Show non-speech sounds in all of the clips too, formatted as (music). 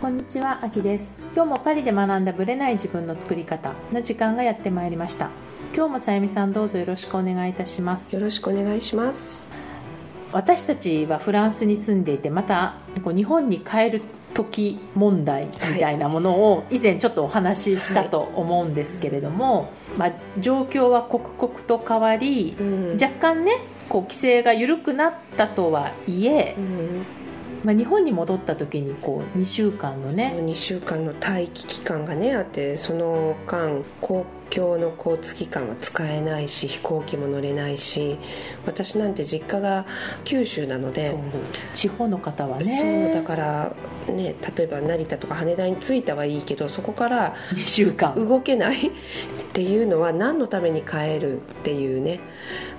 こんにちは、あきです。今日もパリで学んだブレない自分の作り方の時間がやってまいりました。今日もさゆみさんどうぞよろしくお願いいたします。よろしくお願いします私たちはフランスに住んでいて、またこう日本に帰る時問題みたいなものを以前ちょっとお話ししたと思うんですけれども、まあ、状況は刻々と変わり、うん若干ねこう規制が緩くなったとはいえう、んまあ、日本に戻った時にこう2週間のそうね2週間の待機期間がねあってその間公共の交通機関は使えないし飛行機も乗れないし私なんて実家が九州なので地方の方はそうねだからね例えば成田とか羽田に着いたはいいけどそこから2週間。動けないっていうのは何のために帰るっていうね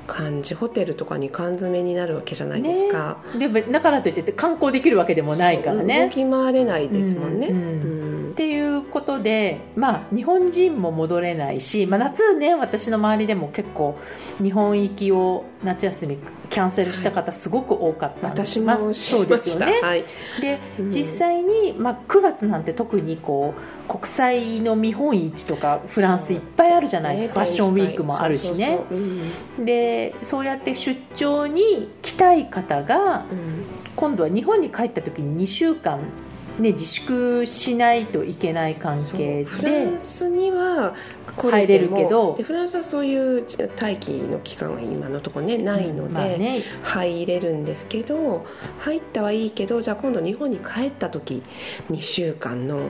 感じ。ホテルとかに缶詰になるわけじゃないですか、ね、でだからといって観光できるわけでもないから動ね。き回れないですもんね、うん。うん。っていうことで、まあ、日本人も戻れないし、まあ、夏ね私の周りでも結構日本行きを夏休みキャンセルした方すごく多かったんです。私まあもそうですよね。はい、でうん。実際に、まあ、9月なんて特にこう国際の見本市とかフランスいっぱいあるじゃないですか、ねファッションウィークもあるしね。でそうやって出張に来たい方がうん。今度は日本に帰った時に2週間、ね、自粛しないといけない関係そうフラでンスには来入れるけどでフランスはそういう待機の期間は今のところねないので、入れるんですけど入ったはいいけどじゃあ今度日本に帰った時2週間の、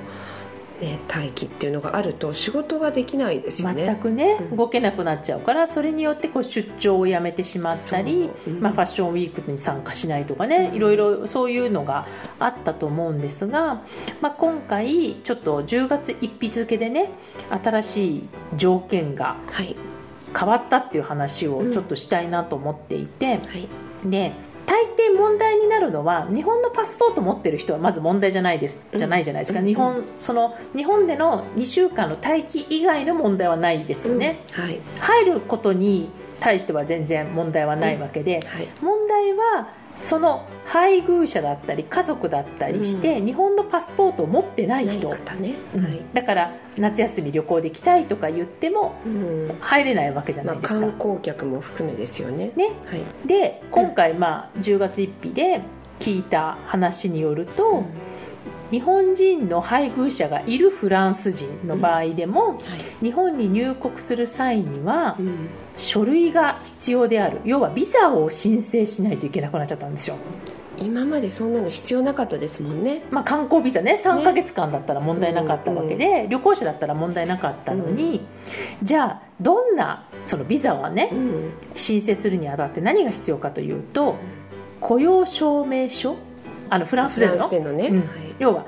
ね、待機っていうのがあると仕事ができないですよね。全くね、うん。動けなくなっちゃうからそれによってこう出張をやめてしまったり、そうう。ん。まあ、ファッションウィークに参加しないとかね、うん。いろいろそういうのがあったと思うんですが、まあ、今回ちょっと10月1日付でね新しい条件がはい。変わったっていう話をちょっとしたいなと思っていて、はい。で大抵問題になるのは日本のパスポート持ってる人はまず問題じゃないです。じゃないじゃないですか、うん。日本その日本での2週間の待機以外の問題はないですよね、うん。はい。入ることに対しては全然問題はないわけで、はい。問題はその配偶者だったり家族だったりして、日本のパスポートを持ってないない人、方ね、うん。はい。だから夏休み旅行で来たいとか言ってもうん。入れないわけじゃなまあ、いですか、観光客も含めですよね。ね。はい。で今回まあ10月1日で聞いた話によると、日本人の配偶者がいるフランス人の場合でも、はい。日本に入国する際にはうん。書類が必要である。要はビザを申請しないといけなくなっちゃったんですよ、今までそんなの必要なかったですもんね。まあ、観光ビザね。3ヶ月間だったら問題なかったわけで、旅行者だったら問題なかったのに、じゃあどんなそのビザはねうん。申請するにあたって何が必要かというと雇用証明書あのフランスでのね、うん。はい。要は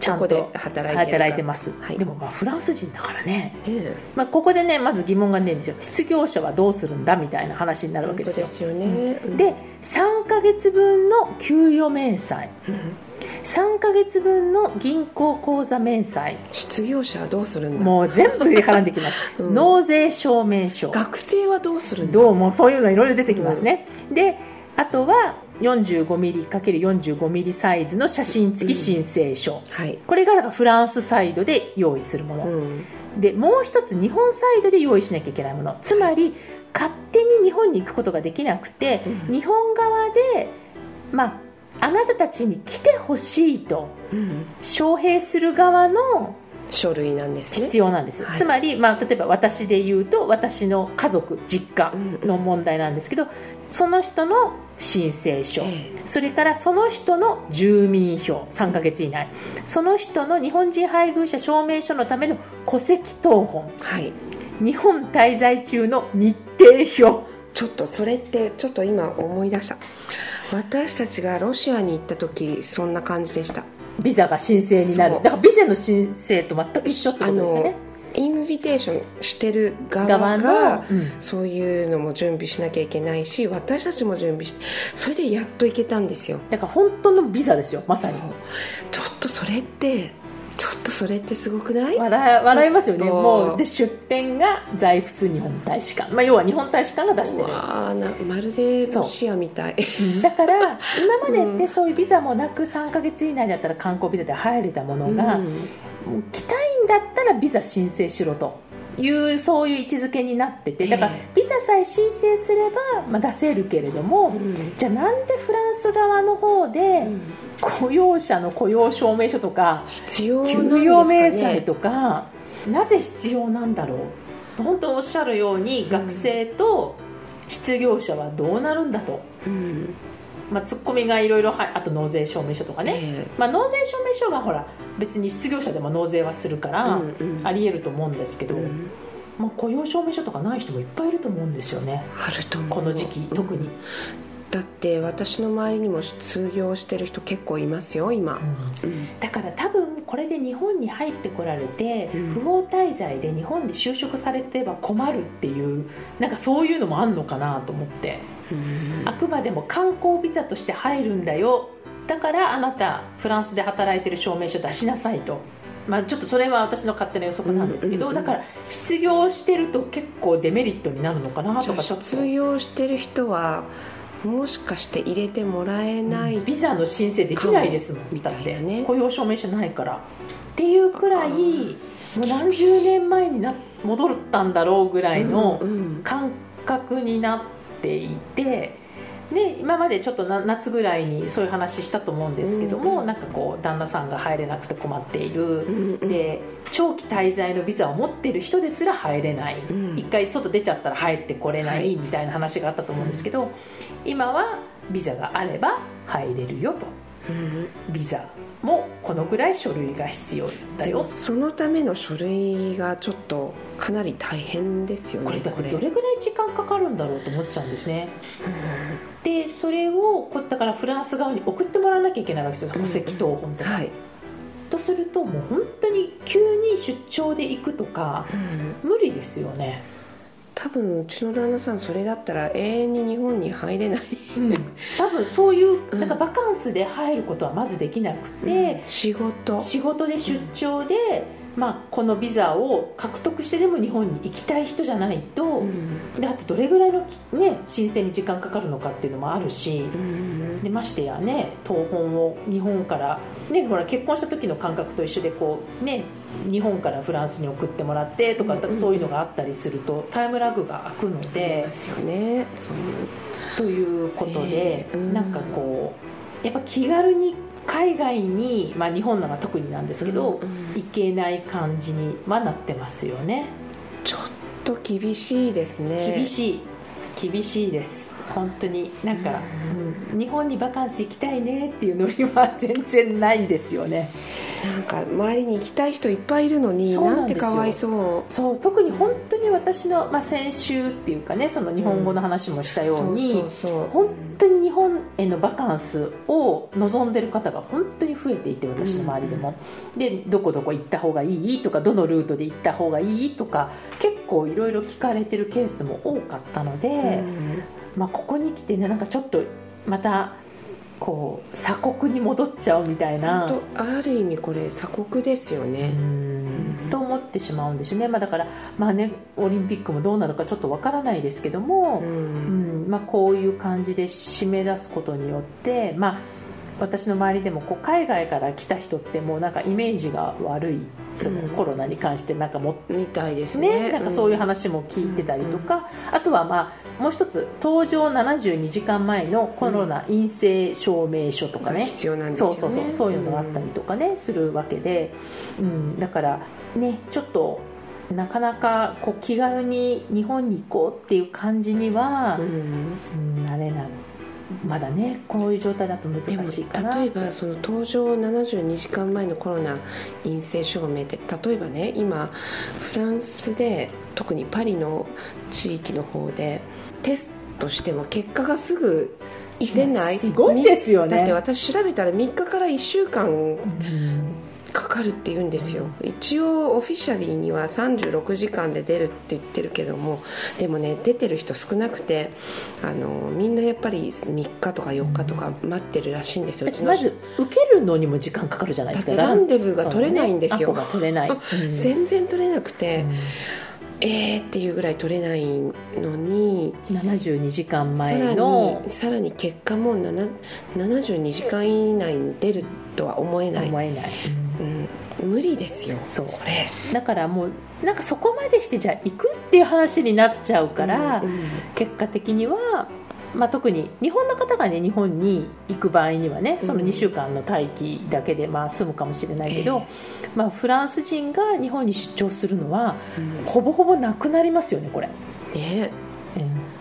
ちゃんと働いてます、はい。でもまあフランス人だからね、え。まあ、ここでねまず疑問が出るんですよ失業者はどうするんだみたいな話になえるわけですよ。ですよね、うん。で3ヶ月分の給与明細。うん。3ヶ月分の銀行口座明細。失業者はどうするんだ。もう全部絡んできます、(laughs) うん。納税証明書。学生はどうするんだ。どうもそういうのいろいろ出てきますね、であとは 45mm×45mm サイズの写真付き申請書、はい、これがだからフランスサイドで用意するもの、うん。でもう一つ日本サイドで用意しなきゃいけないもの。つまり勝手に日本に行くことができなくて、うん。日本側でまああなたたちに来てほしいとうん。招聘する側の書類なんですね。必要なんです、はい。つまり、まあ、例えば私で言うと私の家族実家の問題なんですけどその人の申請書、えそれからその人の住民票。3ヶ月以内。その人の日本人配偶者証明書のための戸籍謄本。はい。日本滞在中の日程表。ちょっとそれってちょっと今思い出した。私たちがロシアに行った時そんな感じでした。ビザが申請になる。だからビザの申請と全く一緒ってことですよねインビテーションしてる側側がそういうのも準備しなきゃいけないし私たちも準備してそれでやっと行けたんですよ。だから本当のビザですよまさに。ちょっとそれってちょっとそれってすごくない？笑笑いますよね。もうで出店が在仏日本大使館、まあ、要は日本大使館が出してる。わあなまるでロシアみたい。うん。だから (laughs) 今までってそういうビザもなく3ヶ月以内だったら観光ビザで入れたものが、うん来たいんだったらビザ申請しろというそういう位置づけになっててだからええビザさえ申請すれば、まあ、出せるけれども、うん。じゃあなんでフランス側の方で雇用者の雇用証明書とか必要なんですか給与明ね細とかなぜ必要なんだろう？本当おっしゃるように学生と失業者はどうなるんだと、うんまあ、ツッコミがいろいろはあと納税証明書とかね、えまあ、納税証明書はほら別に失業者でも納税はするから、うんうん。ありえると思うんですけど、えうん。まあ、雇用証明書とかない人もいっぱいいると思うんですよね。あると思う。この時期特に、だって私の周りにも失業してる人結構いますよ今、うん。だから多分これで日本に入ってこられて、うん。不法滞在で日本で就職されては困るっていうなんかそういうのもあんのかなと思って。うんあくまでも観光ビザとして入るんだよ。だからあなたフランスで働いてる証明書出しなさいと。まあ、ちょっとそれは私の勝手な予測なんですけど、うんうんうん。だから失業してると結構デメリットになるのかなとかちょっと。失業してる人はもしかして入れてもらえない、ビザの申請できないですもん。だってみたいなね。雇用証明書ないから。っていうくらいあもーう何十年前にな戻ったんだろうぐらいのうんうん。感覚になっていて、ね、今までちょっとな夏ぐらいにそういう話したと思うんですけども、うんなんかこう旦那さんが入れなくて困っている、うんうんで長期滞在のビザを持っている人ですら入れない、うん。一回外出ちゃったら入ってこれない、はい。みたいな話があったと思うんですけど、今はビザがあれば入れるよと。うんビザもこのぐらい書類が必要だよ。そのための書類がちょっとかなり大変ですよねこれだってどれぐらい時間かかるんだろうと思っちゃうんですね。でそれをこだからフランス側に送ってもらわなきゃいけないわけですようん戸籍謄本とか、はい、とするともう本当に急に出張で行くとか無理ですよね、多分うちの旦那さんそれだったら永遠に日本に入れない、(laughs) 多分そういううん。なんかバカンスで入ることはまずできなくて、仕事。仕事で出張で、まあ、このビザを獲得してでも日本に行きたい人じゃないと、うん。であとどれぐらいの、ね、申請に時間かかるのかっていうのもあるし、うんでましてやね東本を日本から、ね、ほら結婚した時の感覚と一緒でこう、ね、日本からフランスに送ってもらってとか、うんうんそういうのがあったりするとタイムラグが空くのでますよねそう。ということで、えーうん。なんかこうやっぱ気軽に海外に、まあ、日本なんか特になんですけど、行けない感じにはなってますよね。ちょっと厳しいですね。厳しい。厳しいです本当になんか、うん日本にバカンス行きたいねっていうノリは全然ないですよね。なんか周りに行きたい人いっぱいいるのにななんてかわいそう。そう特に本当に私の、まあ、先週っていうかねその日本語の話もしたように、そうそうそう。本当に日本へのバカンスを望んでる方が本当に増えていて私の周りでも、でどこどこ行った方がいいとかどのルートで行った方がいいとか結構いろいろ聞かれてるケースも多かったので、うんまあ、ここに来てねなんかちょっとまたこう鎖国に戻っちゃうみたいな。とある意味これ鎖国ですよね、と思ってしまうんですよね、まあ、だから、まあね、オリンピックもどうなるかちょっとわからないですけども、ううんん。まあ、こういう感じで締め出すことによって、まあ、私の周りでもこう海外から来た人ってもうなんかイメージが悪いそのうん。コロナに関してなんかもみたいですね。ね、なんかそういう話も聞いてたりとか、あとはまあもう一つ搭乗72時間前のコロナ陰性証明書とかね、が必要なんですよね。そうそうそうそういうのがあったりとかね、するわけで、うん、だからねちょっとなかなかこう気軽に日本に行こうっていう感じにはう、ん。うん、なれないまだねこういう状態だと難しいかな例えばその搭乗72時間前のコロナ陰性証明って例えばね今フランスで特にパリの地域の方でテストしても結果がすぐ出ない。すごいですよね。だって私調べたら3日から1週間うんかかるって言うんですよ、うん、一応オフィシャリーには36時間で出るって言ってるけどもでもね出てる人少なくてあのみんなやっぱり3日とか4日とか待ってるらしいんですよ、うん、まず受けるのにも時間かかるじゃないですか。ランデブーが取れないんですよ、ね、取れない、全然取れなくて、えーっていうぐらい取れないのに72時間前のさらに結果も72時間以内に出るとは思えない。思えない、うん、無理ですよそう。これ。だからもうなんかそこまでしてじゃあ行くっていう話になっちゃうから、うんうん、結果的にはまあ、特に日本の方がね日本に行く場合にはねその2週間の待機だけでまあ済むかもしれないけど、えー、まあ、フランス人が日本に出張するのは、うん、ほぼほぼなくなりますよねこれ。ねう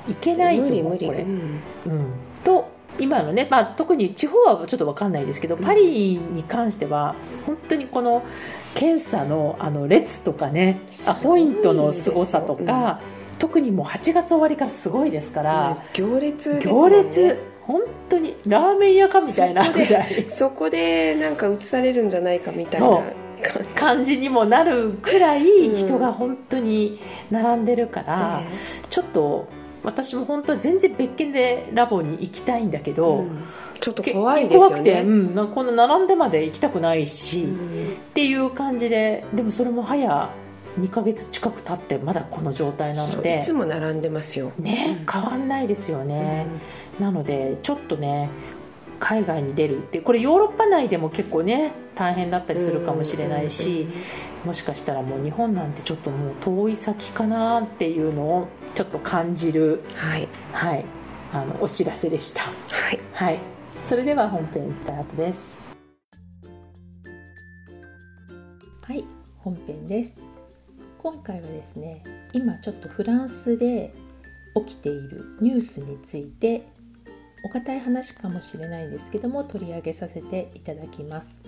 ん、行けないと思うこれ、うん、うん、と今のね、まあ、特に地方はちょっと分かんないですけどパリに関しては本当にこの検査のあの列とかねアポイントのすごさとか。特にもう8月終わりからすごいですから、行列、ね、行列本当にラーメン屋かみたいなそこでなんか映されるんじゃないかみたいな感じ。にもなるくらい人が本当に並んでるから、うん、ちょっと私も本当は全然別件でラボに行きたいんだけど、うん、ちょっと怖いですよね。怖くて、うん、この並んでまで行きたくないし、うん、っていう感じででもそれも早2ヶ月近く経ってまだこの状態なので。いつも並んでますよ。ね変わんないですよね、うん、なのでちょっとね海外に出るってこれヨーロッパ内でも結構ね大変だったりするかもしれないし、もしかしたらもう日本なんてちょっともう遠い先かなっていうのをちょっと感じる、はい、はい、あのお知らせでした。はい、はい、それでは本編スタートです。はい、本編です。今回はですね今ちょっとフランスで起きているニュースについてお堅い話かもしれないんですけども取り上げさせていただきます。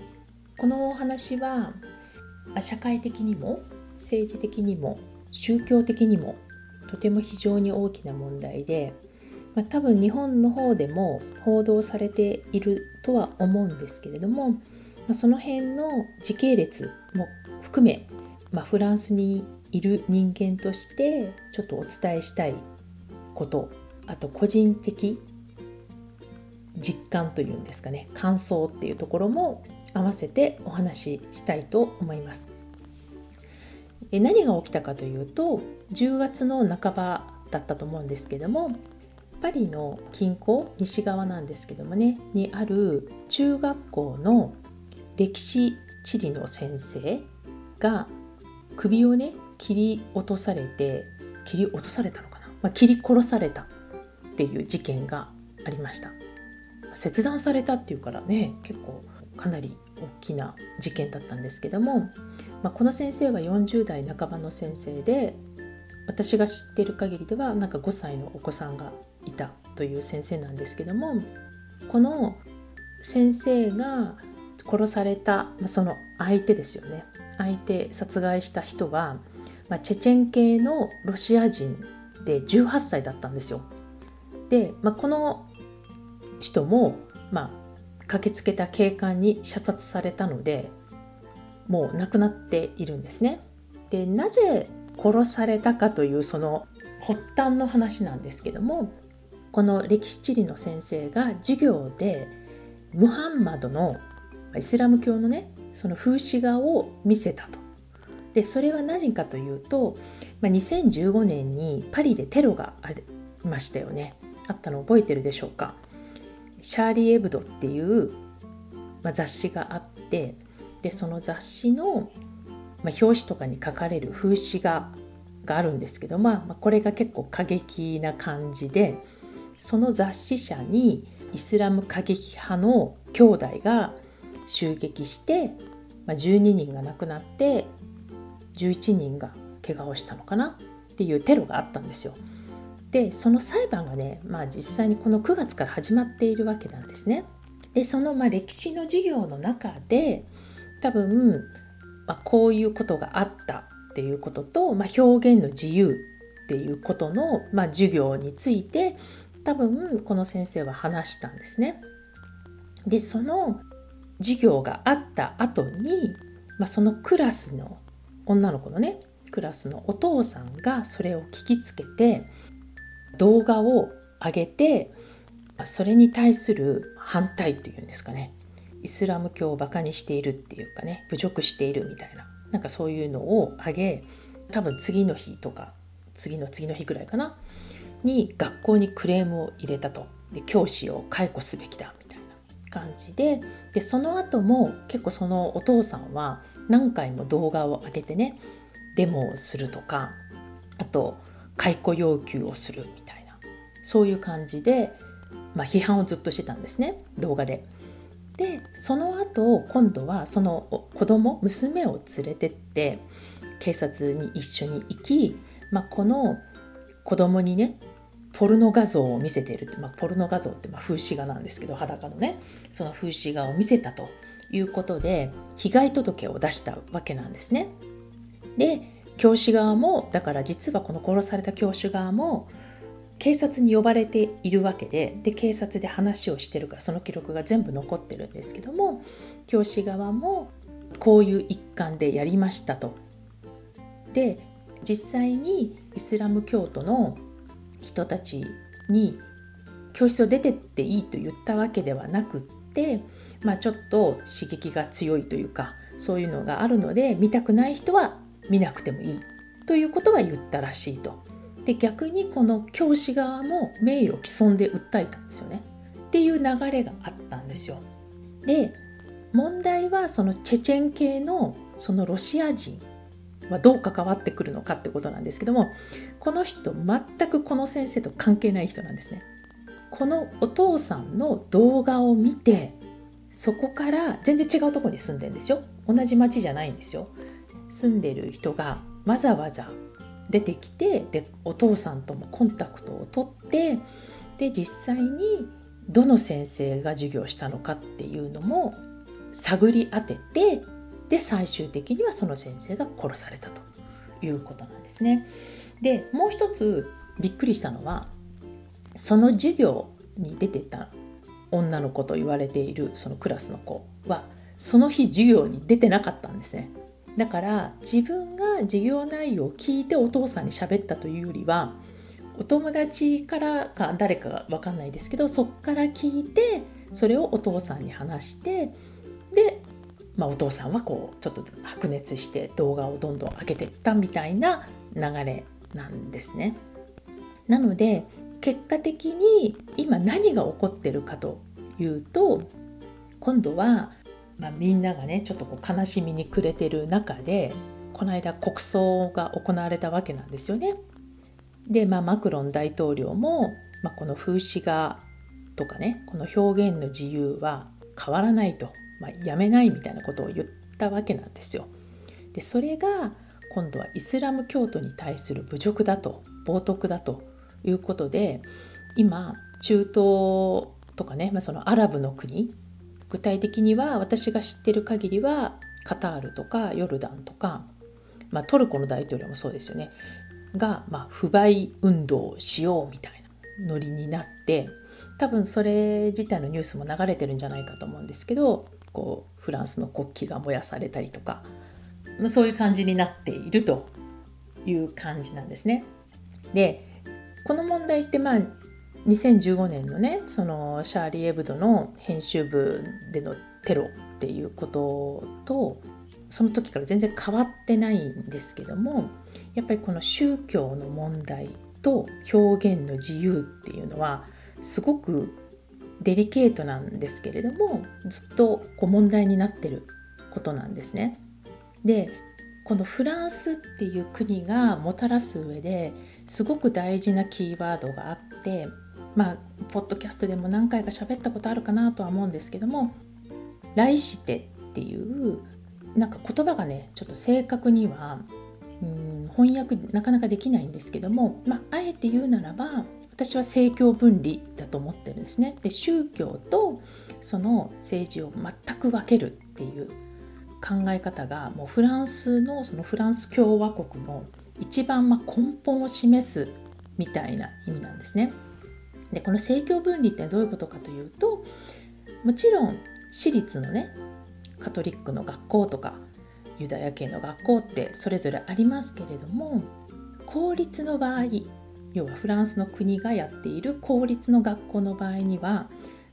このお話は社会的にも政治的にも宗教的にもとても非常に大きな問題で、まあ、多分日本の方でも報道されているとは思うんですけれども、まあ、その辺の時系列も含めまあ、フランスにいる人間としてちょっとお伝えしたいことあと個人的実感というんですかね感想っていうところも合わせてお話ししたいと思います。え何が起きたかというと10月の半ばだったと思うんですけどもパリの近郊西側なんですけどもねにある中学校の歴史地理の先生が首をね切り落とされて切り落とされたのかな、まあ、切り殺されたっていう事件がありました。切断されたっていうからね結構かなり大きな事件だったんですけども、まあ、この先生は40代半ばの先生で私が知ってる限りではなんか5歳のお子さんがいたという先生なんですけどもこの先生が殺された、ま、その相手ですよね。相手殺害した人は、まあ、チェチェン系のロシア人で18歳だったんですよ。で、まあ、この人も、まあ、駆けつけた警官に射殺されたのでもう亡くなっているんですね。でなぜ殺されたかというその発端の話なんですけどもこの歴史地理の先生が授業でムハンマドのイスラム教のねその風刺画を見せたと。でそれは何かというと、まあ、2015年にパリでテロがありましたよね。あったの覚えてるでしょうか？シャーリー・エブドっていう、まあ、雑誌があってでその雑誌の、まあ、表紙とかに書かれる風刺画があるんですけど、まあ、まあこれが結構過激な感じでその雑誌社にイスラム過激派の兄弟が襲撃して、まあ、12人が亡くなって11人が怪我をしたのかなっていうテロがあったんですよ。でその裁判がね、まあ、実際にこの9月から始まっているわけなんですね。でそのま歴史の授業の中で多分、まあ、こういうことがあったっていうことと、まあ、表現の自由っていうことの、まあ、授業について多分この先生は話したんですね。でその授業があった後にまあ、そのクラスの女の子のねクラスのお父さんがそれを聞きつけて動画を上げてそれに対する反対というんですかね。イスラム教をバカにしているっていうかね侮辱しているみたいななんかそういうのを上げ多分次の日とか次の次の日ぐらいかなに学校にクレームを入れたと。で教師を解雇すべきだみたいな。感じででその後も結構そのお父さんは何回も動画を上げてねデモをするとかあと解雇要求をするみたいなそういう感じで、まあ、批判をずっとしてたんですね動画で。でその後今度はその子供娘を連れてって警察に一緒に行き、まあ、この子供にねポルノ画像を見せているって、まあ、ポルノ画像ってま風刺画なんですけど裸のねその風刺画を見せたということで被害届を出したわけなんですね。で教師側もだから実はこの殺された教師側も警察に呼ばれているわけでで警察で話をしてるからその記録が全部残ってるんですけども教師側もこういう一環でやりましたと。で実際にイスラム教徒の人たちに教室を出てっていいと言ったわけではなくって、まあ、ちょっと刺激が強いというかそういうのがあるので見たくない人は見なくてもいいということは言ったらしいと。で逆にこの教師側も名誉毀損で訴えたんですよねっていう流れがあったんですよ。で問題はそのチェチェン系のそのロシア人はどう関わってくるのかってことなんですけどもこの人全くこの先生と関係ない人なんですね。このお父さんの動画を見てそこから全然違うとこに住んでるんですよ同じ町じゃないんですよ住んでる人がわざわざ出てきてでお父さんともコンタクトを取ってで実際にどの先生が授業したのかっていうのも探り当ててで最終的にはその先生が殺されたということなんですね。でもう一つびっくりしたのはその授業に出てた女の子と言われているそのクラスの子はその日授業に出てなかったんですね。だから自分が授業内容を聞いてお父さんに喋ったというよりはお友達からか誰かが分かんないですけどそっから聞いてそれをお父さんに話してで、まあ、お父さんはこうちょっと白熱して動画をどんどん上げていったみたいな流れなんですね。なので結果的に今何が起こってるかというと今度はまあ、みんながねちょっとこう悲しみに暮れてる中でこの間国葬が行われたわけなんですよね。で、まあ、マクロン大統領も、まあ、この風刺画とかねこの表現の自由は変わらないと、まあ、やめないみたいなことを言ったわけなんですよ。でそれが今度はイスラム教徒に対する侮辱だと冒涜だということで今中東とかね、まあ、そのアラブの国具体的には私が知ってる限りはカタールとかヨルダンとか、まあ、トルコの大統領もそうですよねが、まあ、不買運動をしようみたいなノリになって多分それ自体のニュースも流れてるんじゃないかと思うんですけどこうフランスの国旗が燃やされたりとか、そういう感じになっているという感じなんですね。でこの問題ってまあ2015年のねそのシャーリー・エブドの編集部でのテロっていうこととその時から全然変わってないんですけどもやっぱりこの宗教の問題と表現の自由っていうのはすごくデリケートなんですけれどもずっとこう問題になってることなんですね。でこのフランスっていう国がもたらす上ですごく大事なキーワードがあってまあポッドキャストでも何回か喋ったことあるかなとは思うんですけども「来して」っていうなんか言葉がねちょっと正確にはうん翻訳なかなかできないんですけども、まあ、あえて言うならば私は政教分離だと思ってるんですね。で宗教とその政治を全く分けるっていう考え方がもうフランスのそのフランス共和国の一番ま根本を示すみたいな意味なんですね。でこの政教分離ってどういうことかというともちろん私立のねカトリックの学校とかユダヤ系の学校ってそれぞれありますけれども公立の場合要はフランスの国がやっている公立の学校の場合には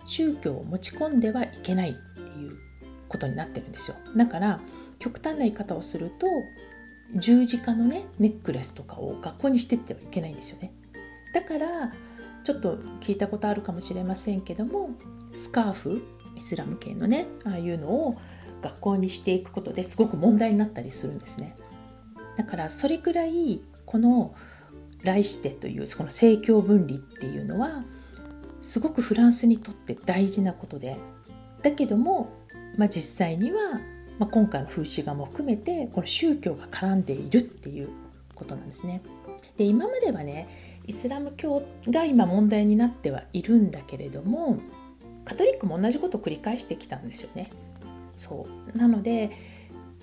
宗教を持ち込んではいけないっていうことになってるんですよ。だから極端な言い方をすると十字架のねネックレスとかを学校にしてってはいけないんですよね。だからちょっと聞いたことあるかもしれませんけどもスカーフイスラム系のねああいうのを学校にしていくことですごく問題になったりするんですね。だからそれくらいこの来してというこの政教分離っていうのはすごくフランスにとって大事なことでだけども、まあ、実際には、まあ、今回の風刺画も含めてこの宗教が絡んでいるっていうことなんですね。で今まではねイスラム教が今問題になってはいるんだけれどもカトリックも同じことを繰り返してきたんですよね。そうなので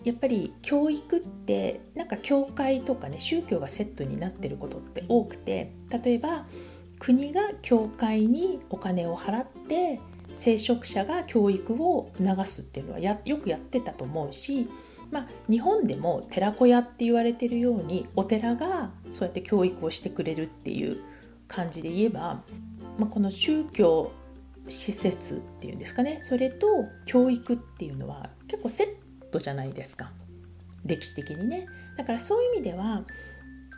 やっぱり教育ってなんか教会とかね宗教がセットになってることって多くて例えば国が教会にお金を払って聖職者が教育を流すっていうのはやよくやってたと思うし、まあ、日本でも寺子屋って言われてるようにお寺がそうやって教育をしてくれるっていう感じで言えば、まあ、この宗教施設っていうんですかねそれと教育っていうのは結構セットじゃないですか。歴史的にね。だからそういう意味では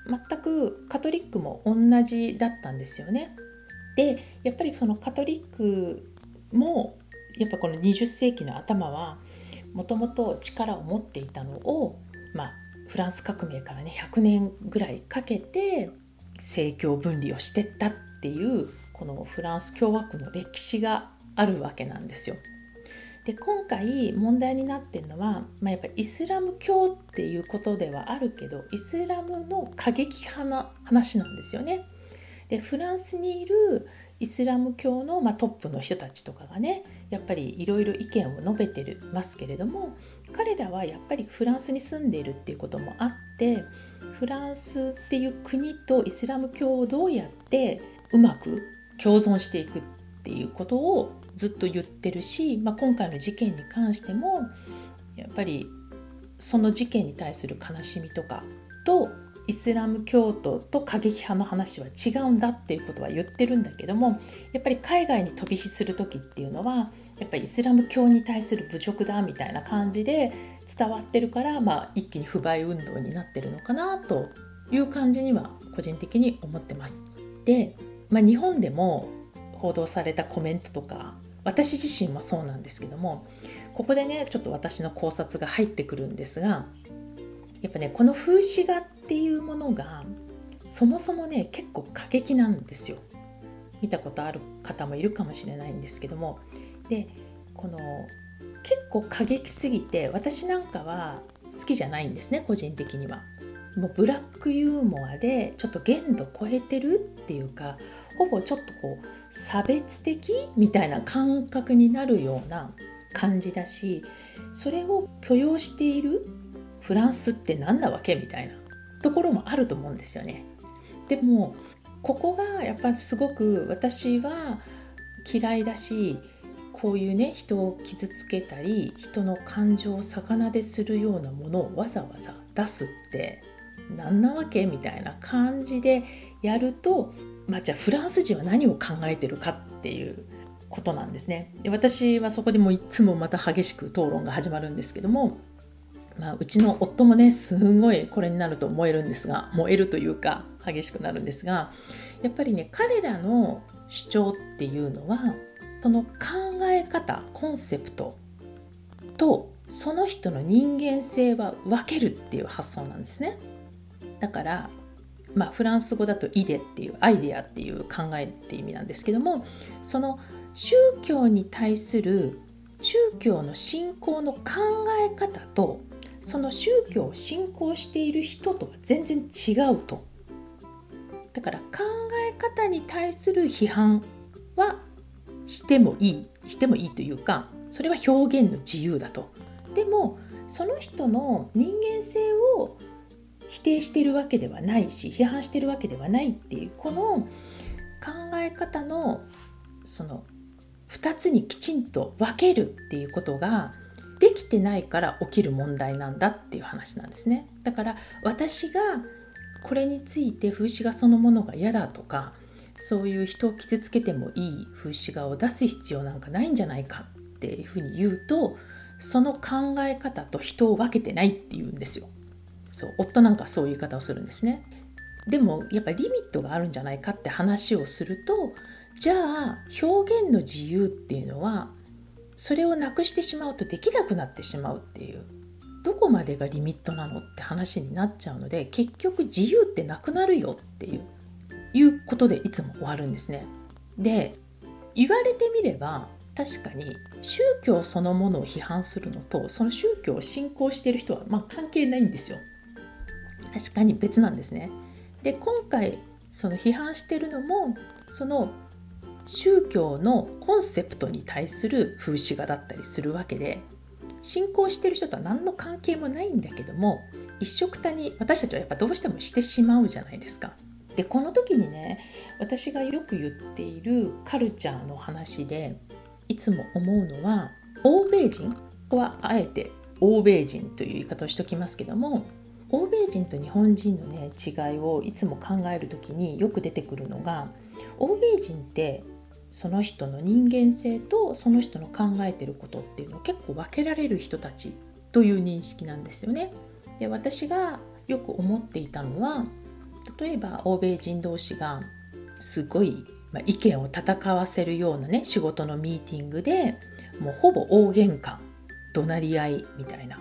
全くカトリックも同じだったんですよね。でやっぱりそのカトリックもやっぱこの20世紀の頭はもともと力を持っていたのを、まあ、フランス革命からね100年ぐらいかけて政教分離をしてったっていうこのフランス共和国の歴史があるわけなんですよ。で今回問題になってるのは、まあ、やっぱイスラム教っていうことではあるけどイスラムの過激派な話なんですよね。でフランスにいるイスラム教の、まあ、トップの人たちとかがねやっぱりいろいろ意見を述べてるますけれども彼らはやっぱりフランスに住んでいるっていうこともあってフランスっていう国とイスラム教をどうやってうまく共存していくっていうことをずっと言ってるし、まあ、今回の事件に関してもやっぱりその事件に対する悲しみとかとイスラム教徒と過激派の話は違うんだっていうことは言ってるんだけどもやっぱり海外に飛び火する時っていうのはやっぱりイスラム教に対する侮辱だみたいな感じで伝わってるから、まあ、一気に不買運動になってるのかなという感じには個人的に思ってます。で、まあ、日本でも報道されたコメントとか私自身もそうなんですけどもここでねちょっと私の考察が入ってくるんですがやっぱねこの風刺画っていうものがそもそもね結構過激なんですよ。見たことある方もいるかもしれないんですけども。でこの結構過激すぎて私なんかは好きじゃないんですね個人的には。もうブラックユーモアでちょっと限度超えてるっていうかほぼちょっとこう差別的みたいな感覚になるような感じだしそれを許容しているフランスって何なわけみたいなところもあると思うんですよね。でもここがやっぱすごく私は嫌いだしこういうね人を傷つけたり人の感情を逆なでするようなものをわざわざ出すって何なわけみたいな感じでやるとまあ、じゃあフランス人は何を考えてるかっていうことなんですね。で私はそこでもいつもまた激しく討論が始まるんですけども、まあ、うちの夫もねすごいこれになると燃えるんですが燃えるというか激しくなるんですがやっぱりね彼らの主張っていうのはその考え方コンセプトとその人の人間性は分けるっていう発想なんですね。だからまあ、フランス語だとイデっていうアイデアっていう考えって意味なんですけどもその宗教に対する宗教の信仰の考え方とその宗教を信仰している人とは全然違うと。だから考え方に対する批判はしてもいいしてもいいというかそれは表現の自由だと。でもその人の人間性を否定してるわけではないし批判してるわけではないっていうこの考え方のその2つにきちんと分けるっていうことができてないから起きる問題なんだっていう話なんですね。だから私がこれについて風刺画そのものが嫌だとかそういう人を傷つけてもいい風刺画を出す必要なんかないんじゃないかっていうふうに言うとその考え方と人を分けてないっていうんですよ。そう夫なんかそういう言い方をするんですねでもやっぱりリミットがあるんじゃないかって話をするとじゃあ表現の自由っていうのはそれをなくしてしまうとできなくなってしまうっていうどこまでがリミットなのって話になっちゃうので結局自由ってなくなるよっていういうことでいつも終わるんですね。で言われてみれば確かに宗教そのものを批判するのとその宗教を信仰している人はまあ関係ないんですよ。確かに別なんですね。で今回その批判してるのもその宗教のコンセプトに対する風刺画だったりするわけで信仰してる人とは何の関係もないんだけども一緒くたに私たちはやっぱどうしてもしてしまうじゃないですか。でこの時にね私がよく言っているカルチャーの話でいつも思うのは欧米人ここはあえて欧米人という言い方をしときますけども欧米人と日本人のね違いをいつも考える時によく出てくるのが欧米人ってその人の人間性とその人の考えてることっていうのを結構分けられる人たちという認識なんですよね。で私がよく思っていたのは例えば欧米人同士がすごい、ま意見を戦わせるようなね仕事のミーティングでもうほぼ大喧嘩怒鳴り合いみたいな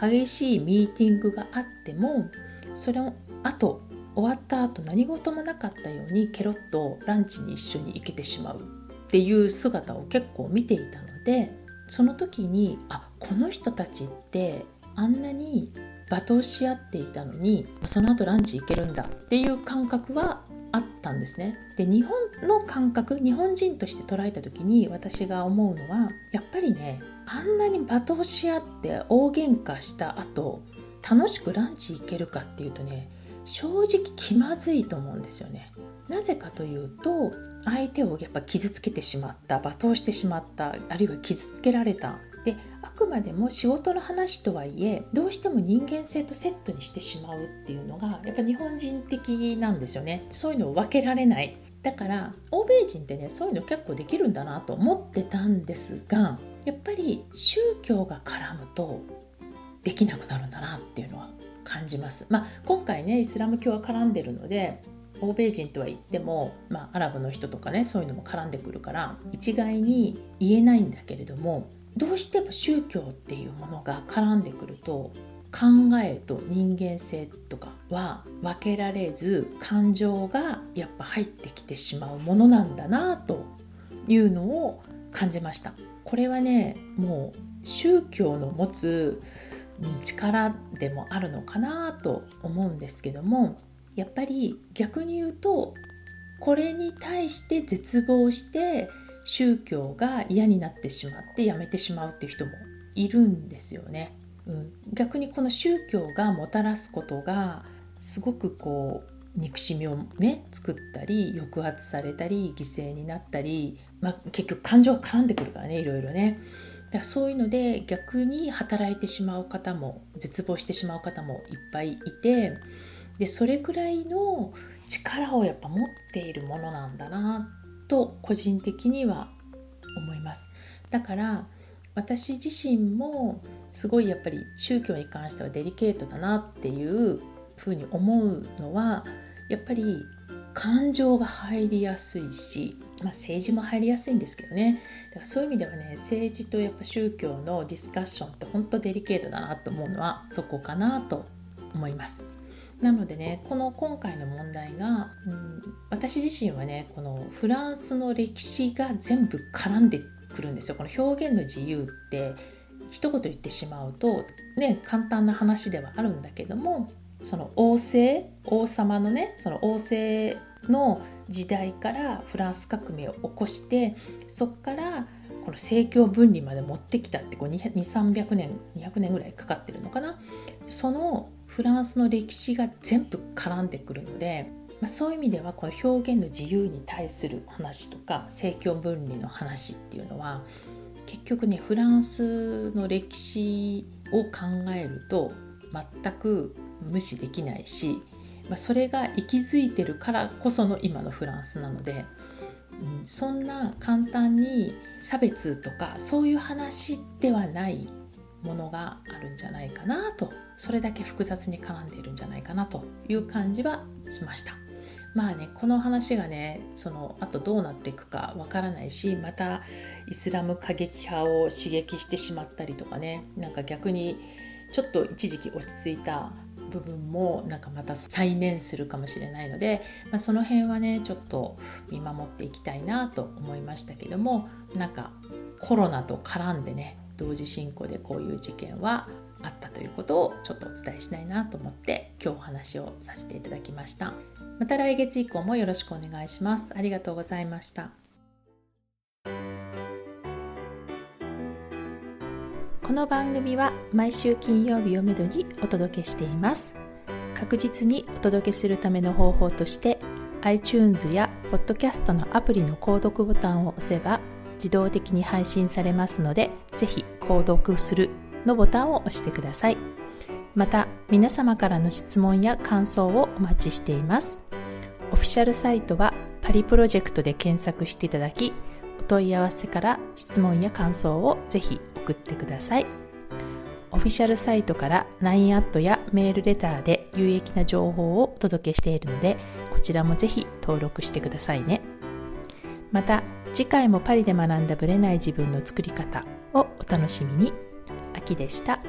激しいミーティングがあってもそれをあと終わった後何事もなかったようにケロッとランチに一緒に行けてしまう。っていう姿を結構見ていたのでその時にあこの人たちってあんなに罵倒し合っていたのにその後ランチ行けるんだ。っていう感覚はあったんですね。で日本の感覚日本人として捉えた時に私が思うのはやっぱりねあんなに罵倒し合って大喧嘩した後楽しくランチ行けるかっていうとね正直気まずいと思うんですよね。なぜかというと相手をやっぱ傷つけてしまった罵倒してしまったあるいは傷つけられた。であくまでも仕事の話とはいえどうしても人間性とセットにしてしまうっていうのがやっぱ日本人的なんですよね。そういうのを分けられない。だから欧米人ってねそういうの結構できるんだなと思ってたんですがやっぱり宗教が絡むとできなくなるんだなっていうのは感じます。まあ、今回ねイスラム教は絡んでるので欧米人とは言っても、まあ、アラブの人とかねそういうのも絡んでくるから一概に言えないんだけれどもどうしても宗教っていうものが絡んでくると考えと人間性とかは分けられず感情がやっぱ入ってきてしまうものなんだなというのを感じましたこれはねもう宗教の持つ力でもあるのかなと思うんですけどもやっぱり逆に言うとこれに対して絶望して宗教が嫌になってしまってやめてしまうっていう人もいるんですよね。うん、逆にこの宗教がもたらすことがすごくこう憎しみをね作ったり抑圧されたり犠牲になったり、まあ、結局感情が絡んでくるからねいろいろね。だからそういうので逆に働いてしまう方も絶望してしまう方もいっぱいいてでそれくらいの力をやっぱ持っているものなんだなと個人的には思いますだから私自身もすごいやっぱり宗教に関してはデリケートだなっていうふうに思うのはやっぱり感情が入りやすいし、まあ、政治も入りやすいんですけどねだからそういう意味ではね政治とやっぱ宗教のディスカッションって本当デリケートだなと思うのはそこかなと思います。なのでねこの今回の問題が、うん、私自身はねこのフランスの歴史が全部絡んでくるんですよこの表現の自由って一言言ってしまうとね簡単な話ではあるんだけどもその王政王様のねその王政の時代からフランス革命を起こしてそこからこの政教分離まで持ってきたって2300年200年ぐらいかかってるのかな。そのフランスの歴史が全部絡んでくるので、まあ、そういう意味ではこの表現の自由に対する話とか政教分離の話っていうのは結局ねフランスの歴史を考えると全く無視できないし、まあ、それが息づいてるからこその今のフランスなので、うん、そんな簡単に差別とかそういう話ではないものがあるんじゃないかなとそれだけ複雑に絡んでいるんじゃないかなという感じはしました。まあねこの話がねそのあとどうなっていくかわからないしまたイスラム過激派を刺激してしまったりとかねなんか逆にちょっと一時期落ち着いた部分もなんかまた再燃するかもしれないので、まあ、その辺はねちょっと見守っていきたいなと思いましたけどもなんかコロナと絡んでね同時進行でこういう事件はあったということをちょっとお伝えしたいなと思って今日お話をさせていただきました。また来月以降もよろしくお願いします。ありがとうございました。この番組は毎週金曜日をめどにお届けしています。確実にお届けするための方法として iTunes や Podcast のアプリの購読ボタンを押せば自動的に配信されますのでぜひ購読するのボタンを押してください。また皆様からの質問や感想をお待ちしています。オフィシャルサイトはパリプロジェクトで検索していただきお問い合わせから質問や感想をぜひ送ってください。オフィシャルサイトから LINE アットやメールレターで有益な情報をお届けしているのでこちらもぜひ登録してくださいね。また次回もパリで学んだブレない自分の作り方をお楽しみに。秋でした。